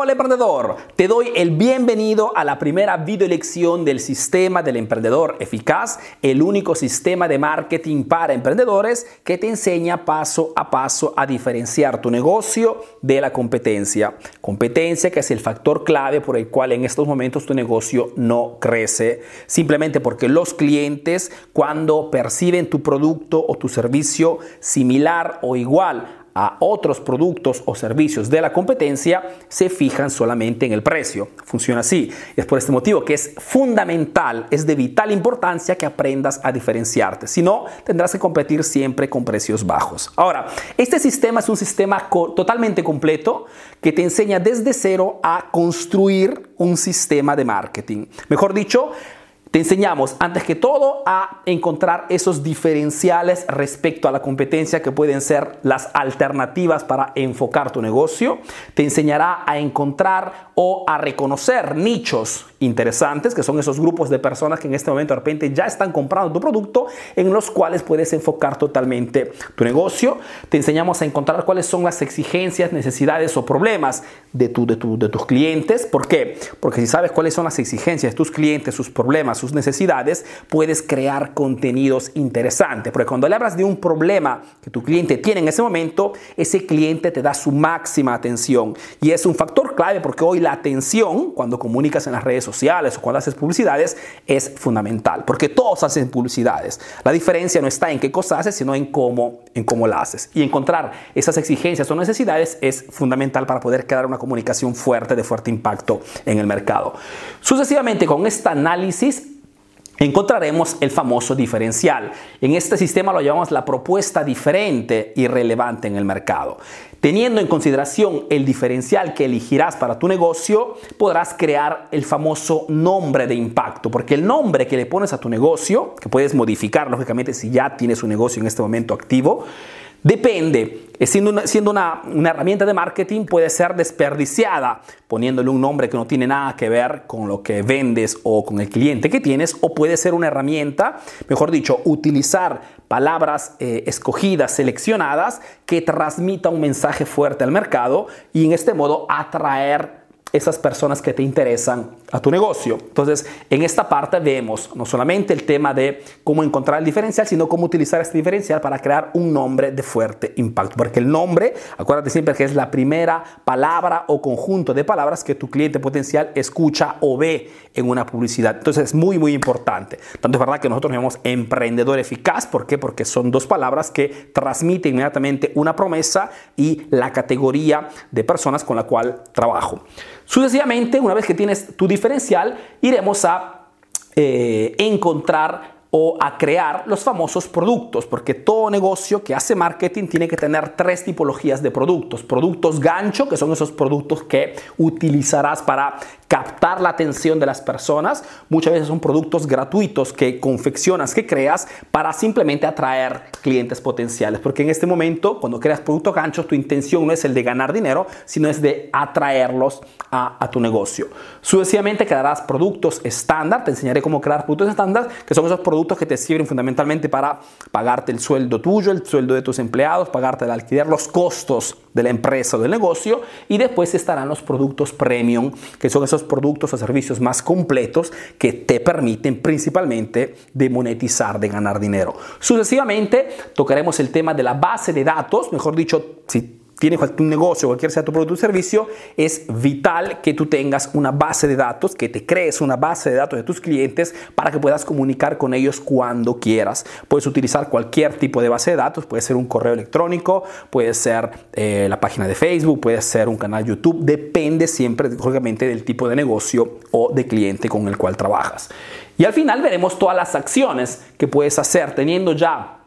Hola emprendedor, te doy el bienvenido a la primera video lección del sistema del emprendedor eficaz, el único sistema de marketing para emprendedores que te enseña paso a paso a diferenciar tu negocio de la competencia. Competencia que es el factor clave por el cual en estos momentos tu negocio no crece, simplemente porque los clientes cuando perciben tu producto o tu servicio similar o igual a otros productos o servicios de la competencia se fijan solamente en el precio. Funciona así. Y es por este motivo que es fundamental, es de vital importancia que aprendas a diferenciarte. Si no, tendrás que competir siempre con precios bajos. Ahora, este sistema es un sistema totalmente completo que te enseña desde cero a construir un sistema de marketing. Mejor dicho, te enseñamos, antes que todo, a encontrar esos diferenciales respecto a la competencia que pueden ser las alternativas para enfocar tu negocio. Te enseñará a encontrar o a reconocer nichos interesantes, que son esos grupos de personas que en este momento de repente ya están comprando tu producto, en los cuales puedes enfocar totalmente tu negocio. Te enseñamos a encontrar cuáles son las exigencias, necesidades o problemas de, tu, de, de tus clientes. ¿Por qué? Porque si sabes cuáles son las exigencias de tus clientes, sus problemas, sus necesidades, puedes crear contenidos interesantes. Porque cuando le hablas de un problema que tu cliente tiene en ese momento, ese cliente te da su máxima atención. Y es un factor clave porque hoy la atención, cuando comunicas en las redes sociales o cuando haces publicidades es fundamental, porque todos hacen publicidades. La diferencia no está en qué cosa haces, sino en cómo, en cómo la haces. Y encontrar esas exigencias o necesidades es fundamental para poder crear una comunicación fuerte, de fuerte impacto en el mercado. Sucesivamente, con este análisis, encontraremos el famoso diferencial. En este sistema lo llamamos la propuesta diferente y relevante en el mercado. Teniendo en consideración el diferencial que elegirás para tu negocio, podrás crear el famoso nombre de impacto, porque el nombre que le pones a tu negocio, que puedes modificar lógicamente si ya tienes un negocio en este momento activo, Depende, siendo, una, siendo una, herramienta de marketing puede ser desperdiciada poniéndole un nombre que no tiene nada que ver con lo que vendes o con el cliente que tienes, o puede ser una herramienta, mejor dicho, utilizar palabras eh, escogidas, seleccionadas, que transmita un mensaje fuerte al mercado y en este modo atraer esas personas que te interesan a tu negocio. Entonces, en esta parte vemos no solamente el tema de cómo encontrar el diferencial, sino cómo utilizar este diferencial para crear un nombre de fuerte impacto. Porque el nombre, acuérdate siempre que es la primera palabra o conjunto de palabras que tu cliente potencial escucha o ve en una publicidad. Entonces, es muy, muy importante. Tanto es verdad que nosotros llamamos emprendedor eficaz. ¿Por qué? Porque son dos palabras que transmiten inmediatamente una promesa y la categoría de personas con la cual trabajo. Sucesivamente, una vez que tienes tu diferencial, iremos a eh, encontrar o a crear los famosos productos, porque todo negocio que hace marketing tiene que tener tres tipologías de productos. Productos gancho, que son esos productos que utilizarás para captar la atención de las personas. Muchas veces son productos gratuitos que confeccionas, que creas para simplemente atraer clientes potenciales. Porque en este momento, cuando creas productos ganchos, tu intención no es el de ganar dinero, sino es de atraerlos a, a tu negocio. Sucesivamente crearás productos estándar. Te enseñaré cómo crear productos estándar, que son esos productos que te sirven fundamentalmente para pagarte el sueldo tuyo, el sueldo de tus empleados, pagarte el alquiler, los costos de la empresa o del negocio. Y después estarán los productos premium, que son esos productos o servicios más completos que te permiten principalmente de monetizar, de ganar dinero. Sucesivamente tocaremos el tema de la base de datos, mejor dicho, si tienes un negocio, cualquier sea tu producto o servicio, es vital que tú tengas una base de datos, que te crees una base de datos de tus clientes para que puedas comunicar con ellos cuando quieras. Puedes utilizar cualquier tipo de base de datos, puede ser un correo electrónico, puede ser eh, la página de Facebook, puede ser un canal YouTube, depende siempre, lógicamente, del tipo de negocio o de cliente con el cual trabajas. Y al final veremos todas las acciones que puedes hacer teniendo ya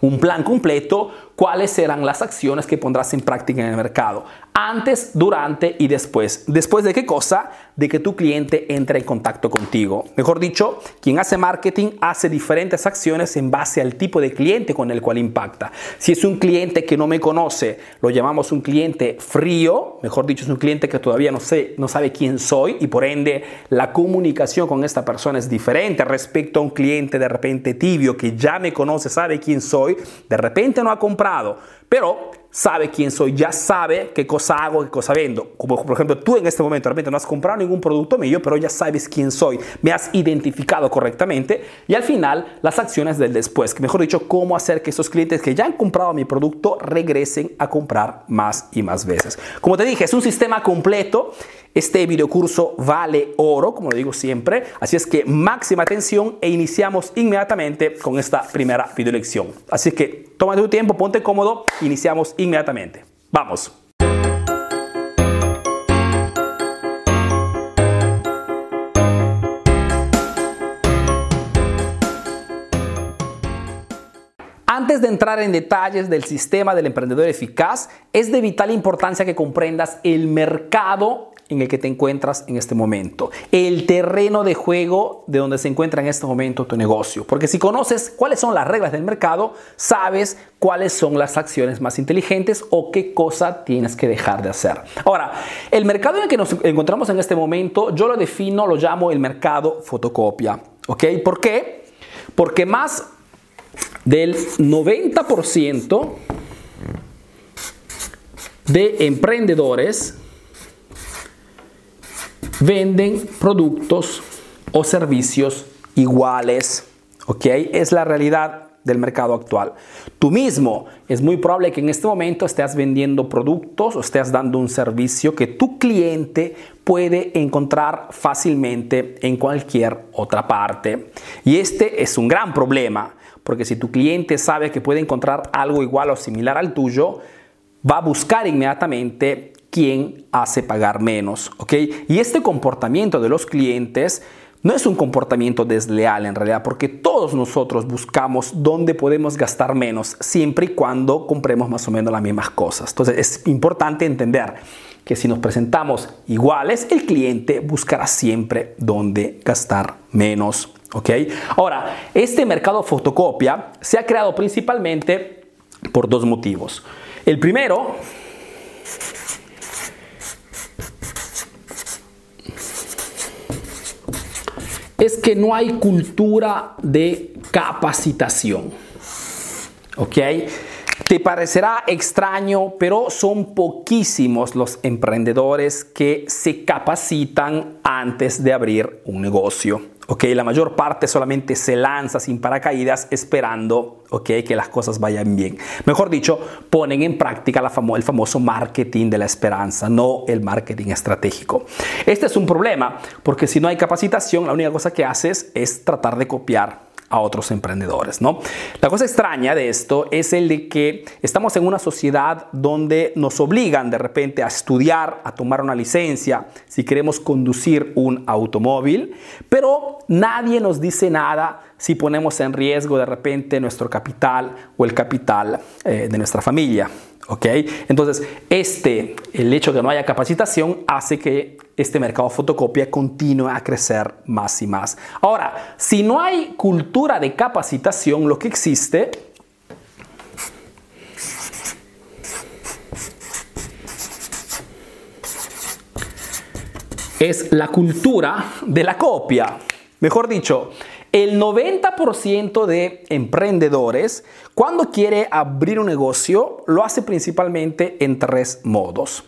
un plan completo, cuáles serán las acciones que pondrás en práctica en el mercado, antes, durante y después. ¿Después de qué cosa? De que tu cliente entre en contacto contigo. Mejor dicho, quien hace marketing hace diferentes acciones en base al tipo de cliente con el cual impacta. Si es un cliente que no me conoce, lo llamamos un cliente frío, mejor dicho, es un cliente que todavía no, sé, no sabe quién soy y por ende la comunicación con esta persona es diferente respecto a un cliente de repente tibio que ya me conoce, sabe quién soy, de repente no ha comprado pero sabe quién soy, ya sabe qué cosa hago, qué cosa vendo. Como por ejemplo, tú en este momento realmente no has comprado ningún producto mío, pero ya sabes quién soy, me has identificado correctamente. Y al final, las acciones del después, que mejor dicho, cómo hacer que esos clientes que ya han comprado mi producto regresen a comprar más y más veces. Como te dije, es un sistema completo este videocurso vale oro, como lo digo siempre, así es que máxima atención e iniciamos inmediatamente con esta primera video lección. Así que toma tu tiempo, ponte cómodo, iniciamos inmediatamente. Vamos. Antes de entrar en detalles del sistema del emprendedor eficaz, es de vital importancia que comprendas el mercado en el que te encuentras en este momento, el terreno de juego de donde se encuentra en este momento tu negocio. Porque si conoces cuáles son las reglas del mercado, sabes cuáles son las acciones más inteligentes o qué cosa tienes que dejar de hacer. Ahora, el mercado en el que nos encontramos en este momento, yo lo defino, lo llamo el mercado fotocopia. ¿Ok? ¿Por qué? Porque más del 90% de emprendedores venden productos o servicios iguales. ¿Ok? Es la realidad del mercado actual. Tú mismo es muy probable que en este momento estés vendiendo productos o estés dando un servicio que tu cliente puede encontrar fácilmente en cualquier otra parte. Y este es un gran problema, porque si tu cliente sabe que puede encontrar algo igual o similar al tuyo, va a buscar inmediatamente quién hace pagar menos, ¿ok? Y este comportamiento de los clientes no es un comportamiento desleal en realidad, porque todos nosotros buscamos dónde podemos gastar menos, siempre y cuando compremos más o menos las mismas cosas. Entonces es importante entender que si nos presentamos iguales, el cliente buscará siempre dónde gastar menos. ¿ok? Ahora, este mercado fotocopia se ha creado principalmente por dos motivos. El primero es que no hay cultura de capacitación. ¿Ok? Te parecerá extraño, pero son poquísimos los emprendedores que se capacitan antes de abrir un negocio. ¿ok? La mayor parte solamente se lanza sin paracaídas esperando, ¿ok? Que las cosas vayan bien. Mejor dicho, ponen en práctica el famoso marketing de la esperanza, no el marketing estratégico. Este es un problema porque si no hay capacitación, la única cosa que haces es tratar de copiar a otros emprendedores, ¿no? La cosa extraña de esto es el de que estamos en una sociedad donde nos obligan de repente a estudiar, a tomar una licencia si queremos conducir un automóvil, pero nadie nos dice nada si ponemos en riesgo de repente nuestro capital o el capital eh, de nuestra familia. ¿Ok? Entonces, este, el hecho de que no haya capacitación hace que este mercado fotocopia continúe a crecer más y más. Ahora, si no hay cultura de capacitación, lo que existe es la cultura de la copia. Mejor dicho, el 90% de emprendedores, cuando quiere abrir un negocio, lo hace principalmente en tres modos.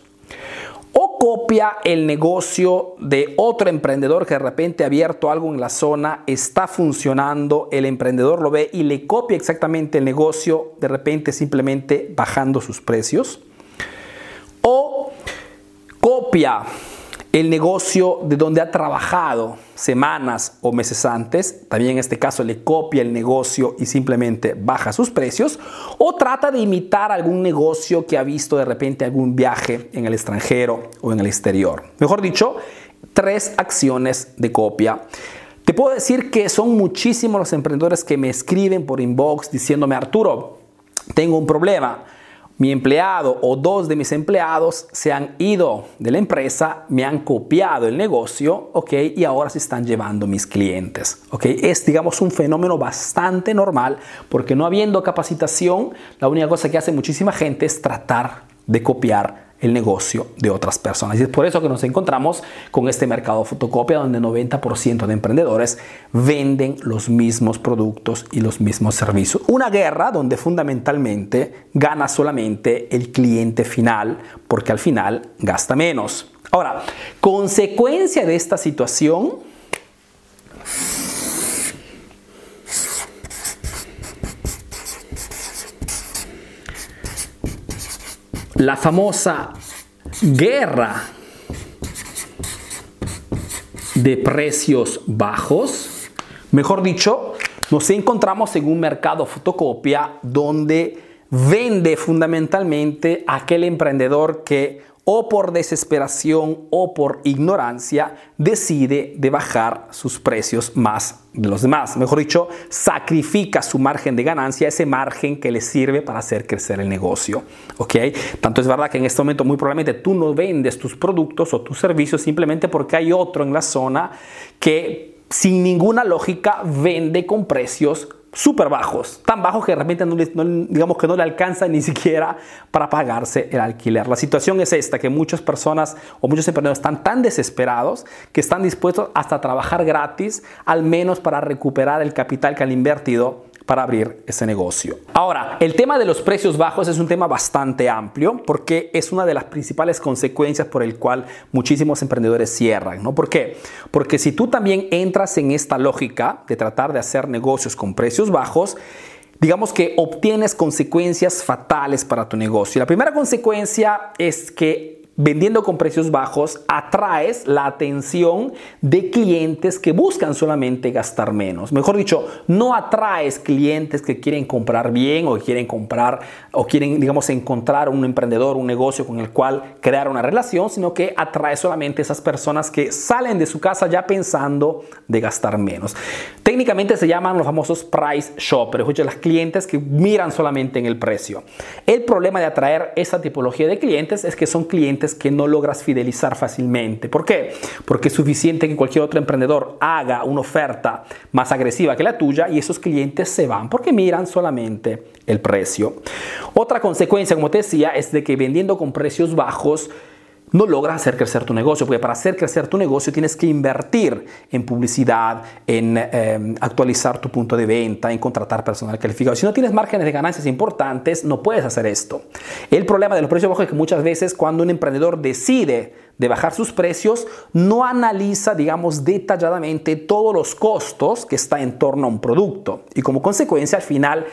O copia el negocio de otro emprendedor que de repente ha abierto algo en la zona, está funcionando, el emprendedor lo ve y le copia exactamente el negocio, de repente simplemente bajando sus precios. O copia el negocio de donde ha trabajado semanas o meses antes, también en este caso le copia el negocio y simplemente baja sus precios, o trata de imitar algún negocio que ha visto de repente algún viaje en el extranjero o en el exterior. Mejor dicho, tres acciones de copia. Te puedo decir que son muchísimos los emprendedores que me escriben por inbox diciéndome, Arturo, tengo un problema mi empleado o dos de mis empleados se han ido de la empresa, me han copiado el negocio, ¿ok? Y ahora se están llevando mis clientes, ¿ok? Es, digamos, un fenómeno bastante normal porque no habiendo capacitación, la única cosa que hace muchísima gente es tratar de copiar el negocio de otras personas. Y es por eso que nos encontramos con este mercado fotocopia donde 90% de emprendedores venden los mismos productos y los mismos servicios. Una guerra donde fundamentalmente gana solamente el cliente final porque al final gasta menos. Ahora, consecuencia de esta situación, la famosa guerra de precios bajos. Mejor dicho, nos encontramos en un mercado fotocopia donde vende fundamentalmente aquel emprendedor que o por desesperación o por ignorancia decide de bajar sus precios más de los demás. Mejor dicho, sacrifica su margen de ganancia, ese margen que le sirve para hacer crecer el negocio. ¿Ok? Tanto es verdad que en este momento muy probablemente tú no vendes tus productos o tus servicios simplemente porque hay otro en la zona que sin ninguna lógica vende con precios súper bajos, tan bajos que realmente no, digamos que no le alcanza ni siquiera para pagarse el alquiler. La situación es esta, que muchas personas o muchos emprendedores están tan desesperados que están dispuestos hasta a trabajar gratis, al menos para recuperar el capital que han invertido para abrir ese negocio. Ahora, el tema de los precios bajos es un tema bastante amplio porque es una de las principales consecuencias por el cual muchísimos emprendedores cierran, ¿no? ¿Por qué? Porque si tú también entras en esta lógica de tratar de hacer negocios con precios bajos, digamos que obtienes consecuencias fatales para tu negocio. La primera consecuencia es que vendiendo con precios bajos, atraes la atención de clientes que buscan solamente gastar menos. Mejor dicho, no atraes clientes que quieren comprar bien o quieren comprar o quieren, digamos, encontrar un emprendedor, un negocio con el cual crear una relación, sino que atraes solamente esas personas que salen de su casa ya pensando de gastar menos. Técnicamente se llaman los famosos price shoppers, las clientes que miran solamente en el precio. El problema de atraer esa tipología de clientes es que son clientes que no logras fidelizar fácilmente. ¿Por qué? Porque es suficiente que cualquier otro emprendedor haga una oferta más agresiva que la tuya y esos clientes se van porque miran solamente el precio. Otra consecuencia, como te decía, es de que vendiendo con precios bajos, no logras hacer crecer tu negocio, porque para hacer crecer tu negocio tienes que invertir en publicidad, en em, actualizar tu punto de venta, en contratar personal calificado. Si no tienes márgenes de ganancias importantes, no puedes hacer esto. El problema de los precios bajos es que muchas veces cuando un emprendedor decide de bajar sus precios, no analiza, digamos, detalladamente todos los costos que está en torno a un producto. Y como consecuencia, al final,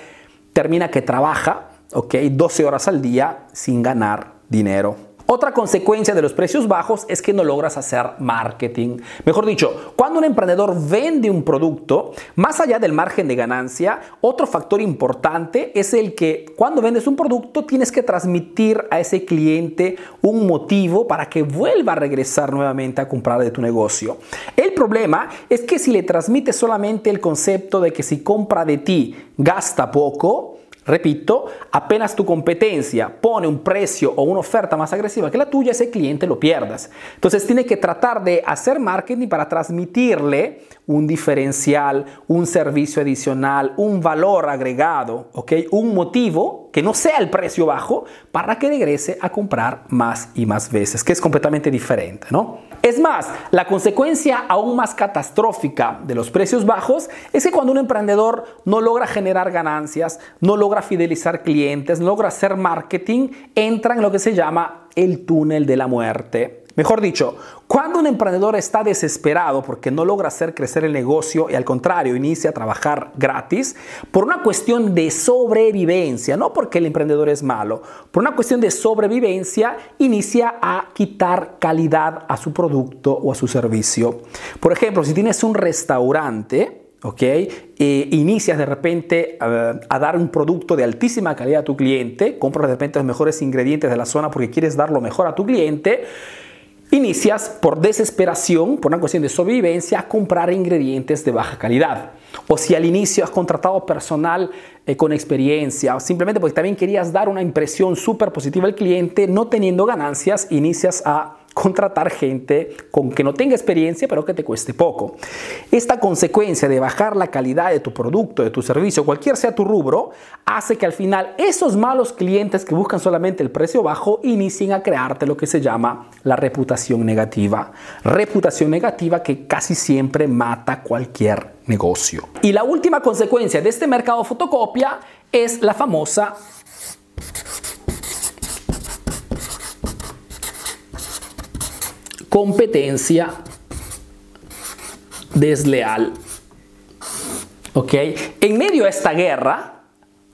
termina que trabaja, ¿ok? 12 horas al día sin ganar dinero. Otra consecuencia de los precios bajos es que no logras hacer marketing. Mejor dicho, cuando un emprendedor vende un producto, más allá del margen de ganancia, otro factor importante es el que cuando vendes un producto tienes que transmitir a ese cliente un motivo para que vuelva a regresar nuevamente a comprar de tu negocio. El problema es que si le transmites solamente el concepto de que si compra de ti gasta poco, Repito, apenas tu competencia pone un precio o una oferta más agresiva que la tuya, ese cliente lo pierdas. Entonces tiene que tratar de hacer marketing para transmitirle un diferencial, un servicio adicional, un valor agregado, ¿ok? Un motivo que no sea el precio bajo para que regrese a comprar más y más veces, que es completamente diferente, ¿no? Es más, la consecuencia aún más catastrófica de los precios bajos es que cuando un emprendedor no logra generar ganancias, no logra fidelizar clientes, no logra hacer marketing, entra en lo que se llama el túnel de la muerte. Mejor dicho, cuando un emprendedor está desesperado porque no logra hacer crecer el negocio y al contrario inicia a trabajar gratis, por una cuestión de sobrevivencia, no porque el emprendedor es malo, por una cuestión de sobrevivencia inicia a quitar calidad a su producto o a su servicio. Por ejemplo, si tienes un restaurante, ¿ok? E inicias de repente a, a, dar un producto de altísima calidad a tu cliente, compras de repente los mejores ingredientes de la zona porque quieres dar lo mejor a tu cliente, inicias por desesperación, por una cuestión de sobrevivencia, a comprar ingredientes de baja calidad. O si al inicio has contratado personal eh, con experiencia, o simplemente porque también querías dar una impresión súper positiva al cliente, no teniendo ganancias, inicias a contratar gente con que no tenga experiencia pero que te cueste poco. Esta consecuencia de bajar la calidad de tu producto, de tu servicio, cualquier sea tu rubro, hace que al final esos malos clientes que buscan solamente el precio bajo inicien a crearte lo que se llama la reputación negativa. Reputación negativa que casi siempre mata cualquier negocio. Y la última consecuencia de este mercado fotocopia es la famosa competencia desleal. ¿Ok? En medio de esta guerra,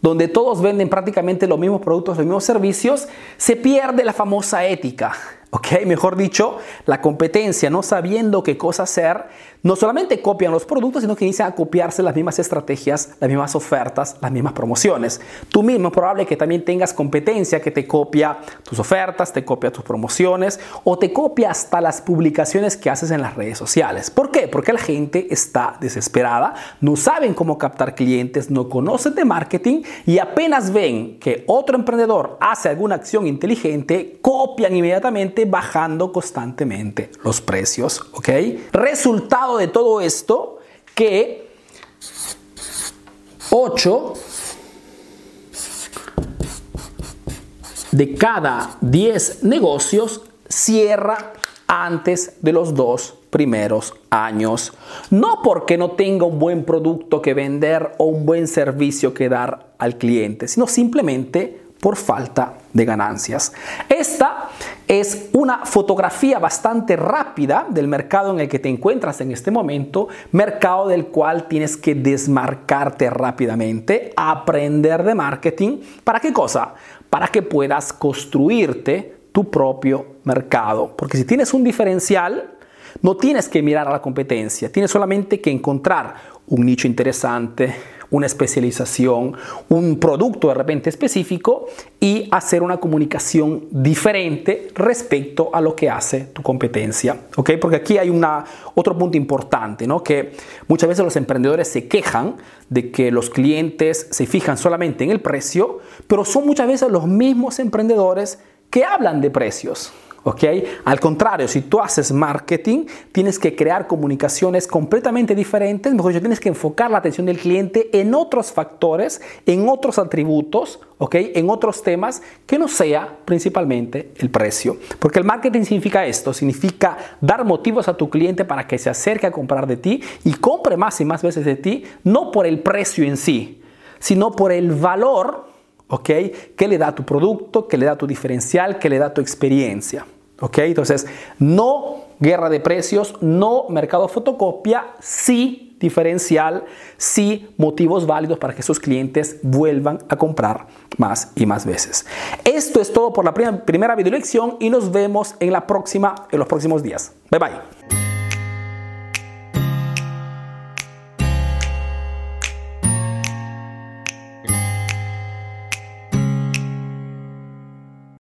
donde todos venden prácticamente los mismos productos, los mismos servicios, se pierde la famosa ética. ¿Ok? Mejor dicho, la competencia, no sabiendo qué cosa hacer, no solamente copian los productos, sino que inician a copiarse las mismas estrategias, las mismas ofertas, las mismas promociones. Tú mismo es probable que también tengas competencia que te copia tus ofertas, te copia tus promociones o te copia hasta las publicaciones que haces en las redes sociales. ¿Por qué? Porque la gente está desesperada, no saben cómo captar clientes, no conocen de marketing y apenas ven que otro emprendedor hace alguna acción inteligente, copian inmediatamente bajando constantemente los precios, ¿ok? Resultado de todo esto que 8 de cada 10 negocios cierra antes de los dos primeros años. No porque no tenga un buen producto que vender o un buen servicio que dar al cliente, sino simplemente por falta de ganancias. Esta es una fotografía bastante rápida del mercado en el que te encuentras en este momento, mercado del cual tienes que desmarcarte rápidamente, aprender de marketing. ¿Para qué cosa? Para que puedas construirte tu propio mercado. Porque si tienes un diferencial, no tienes que mirar a la competencia, tienes solamente que encontrar un nicho interesante, una especialización, un producto de repente específico y hacer una comunicación diferente respecto a lo que hace tu competencia. ¿ok? Porque aquí hay una, otro punto importante, ¿no? que muchas veces los emprendedores se quejan de que los clientes se fijan solamente en el precio, pero son muchas veces los mismos emprendedores que hablan de precios. ¿Ok? Al contrario, si tú haces marketing, tienes que crear comunicaciones completamente diferentes, mejor dicho, tienes que enfocar la atención del cliente en otros factores, en otros atributos, ¿ok? En otros temas que no sea principalmente el precio. Porque el marketing significa esto, significa dar motivos a tu cliente para que se acerque a comprar de ti y compre más y más veces de ti, no por el precio en sí, sino por el valor ¿ok? ¿Qué le da tu producto? ¿Qué le da tu diferencial? ¿Qué le da tu experiencia? ¿Ok? Entonces, no guerra de precios, no mercado fotocopia, sí diferencial, sí motivos válidos para que esos clientes vuelvan a comprar más y más veces. Esto es todo por la primera, primera video lección y nos vemos en la próxima, en los próximos días. Bye bye.